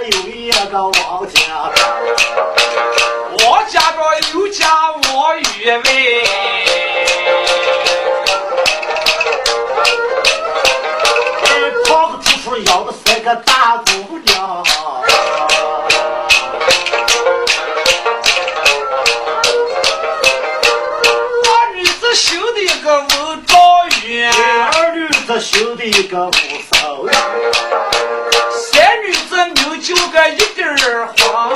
有一个王家，庄，王家庄有家我与为，胖子突出要的是个大姑娘。二女子修的一个文状元，二女子修的一个儿黄。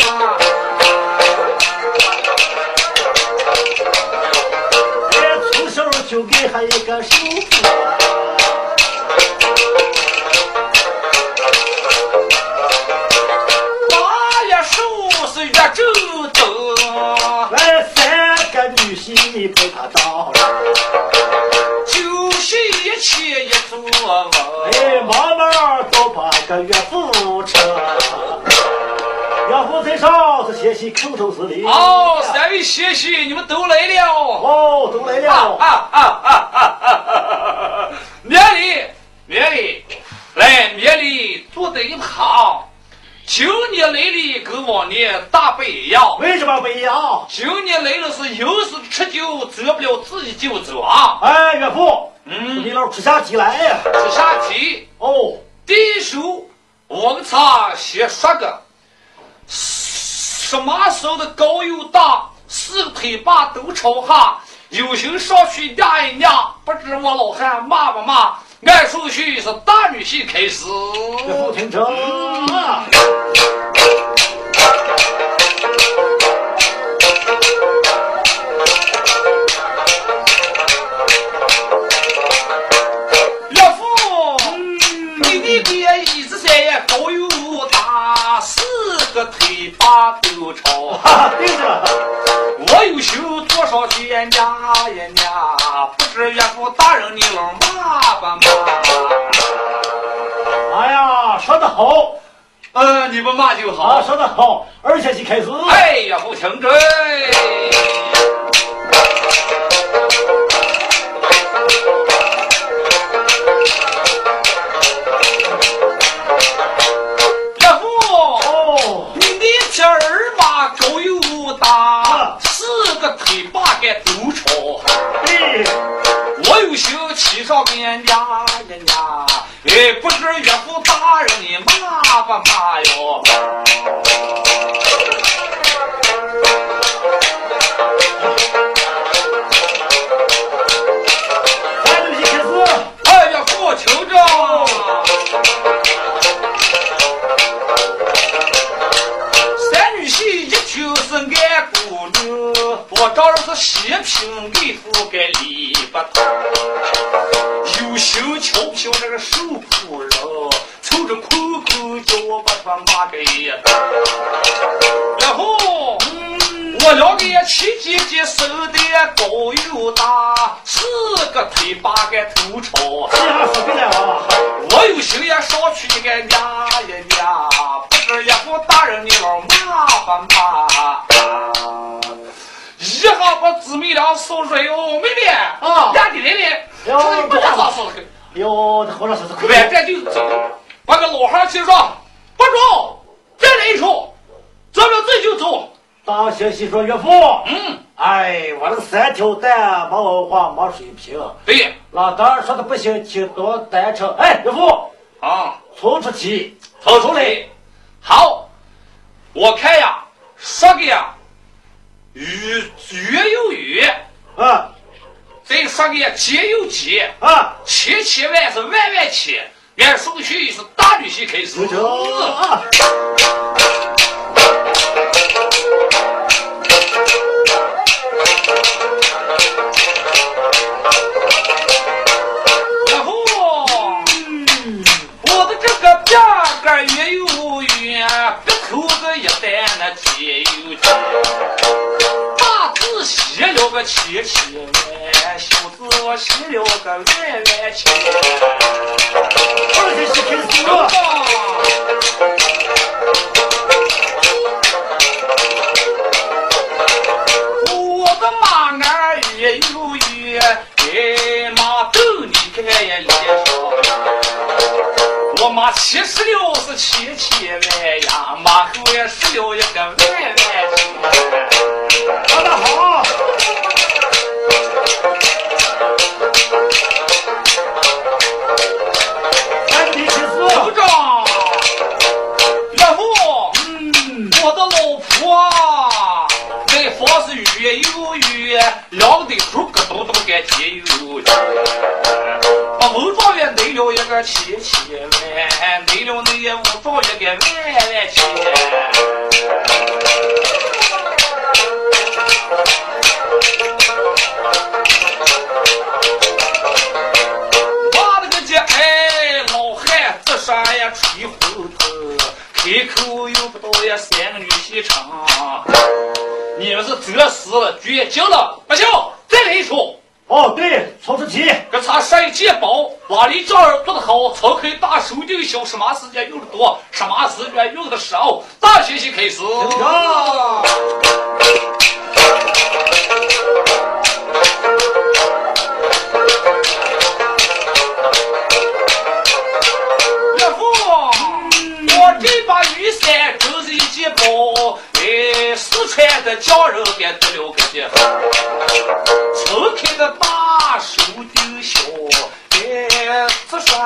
哎，从小就给他一个手妇。八月十五是月正灯，哎，三个女婿陪他到了，就是一切一做梦。哎，妈妈都把个岳父上是写起口头是的。哦，三位谢谢，你们都来了。哦，都来啊了。啊啊啊啊啊！免礼，免礼，来免礼，坐在一旁。今年来的跟往年大不一样，为什么不一样？今年来了是有事吃酒，走不了自己就走啊。哎，岳父，嗯你老吃下鸡来呀？吃下题，哦，第一首我给他先说个，什么时候的高又大，四个腿把都朝下，有心上去压一压，不知我老汉骂不骂？按顺序是大女婿开始。压一压，不知岳父大人你老骂不骂？哎呀，说得好，呃，你不骂就啊，好。说得好，而且去开始。哎呀，不听真。我有心骑上边压一压，哎，不知岳父大人你骂不骂哟？心瞧瞧这个手妇人，凑着苦口叫我把他骂个一然后。我两个七姐姐手的高又大，四个腿八个头朝这样说对了啊。我有心也上去一个压一压，不知岳父大人你老骂不骂？一下把姊妹俩送出哟，妹妹啊压的来来，哟不咋咋说的，哟，这后头说是快点，这就走，把个老汉气说，不中，再来一出，咱们这就走。大学习说岳父，嗯，哎，我这三条蛋没文化没水平，对老当然说的不行，请多单程。哎，岳父，啊。从出题，掏出来。好，我看呀，说个呀，月月有月，啊再说个呀，节又节，啊，千千万是万万千。按顺序是大女婿开始。然后，我的这个边个月有月，鼻头子一担那节有节。大字写了个七千万，小子我写了个万万千。二学习开始等了。等。我的马儿也有月，哎，马豆你看也脸上。我马七十六是七七万呀，马后也十六一个房子越有越，两个头咯咚咚该接有。把武状元内了一个七七万，内了那也武状元个万万千。死了，绝经了，不行，再来一出。哦，对，曹世奇，这他山借宝，瓦里丈人做得好，曹开大手就小，什么时间用的多，什么时间用的少。大学习开始。呀，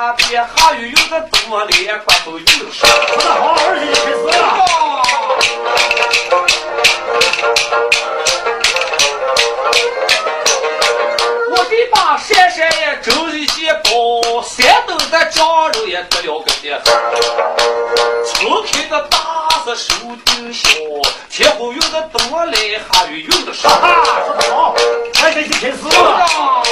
这上边还有用的多嘞，关头有的少。老大好，二十就开始了。我这把扇扇也真是一件宝，山东的匠人也得了个的，撑开的大是手就小，铁壶用的多嘞，还有用的少。哈哈，说得好，二十就开始了。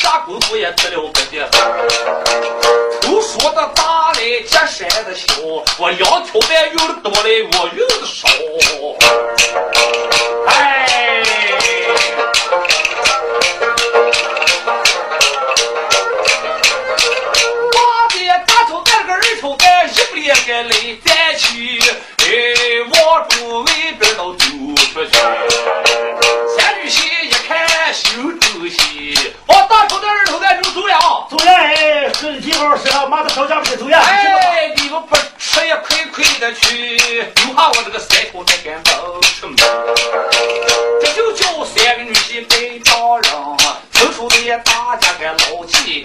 下功夫也吃了个的。头说的大嘞，结山的小，我两条半用的多嘞，我用的少。哎。大头蛋个二头蛋，一不连个来再去，哎，往住外边都走出去。哎，这地方是马子烧家不走呀。哎，你们不吃也快快的去，留下我这个三头蛋干走出门。这就叫三个女婿被丈人，抽出的大家个老气。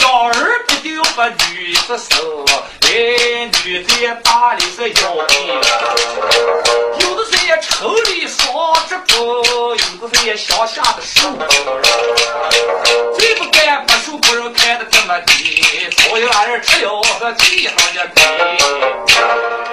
要儿必定把女子收，哎，女子也大里是要命。有的是也城里双职工，有的是也乡下的手工人。最不么地，出一儿只有个地方的急。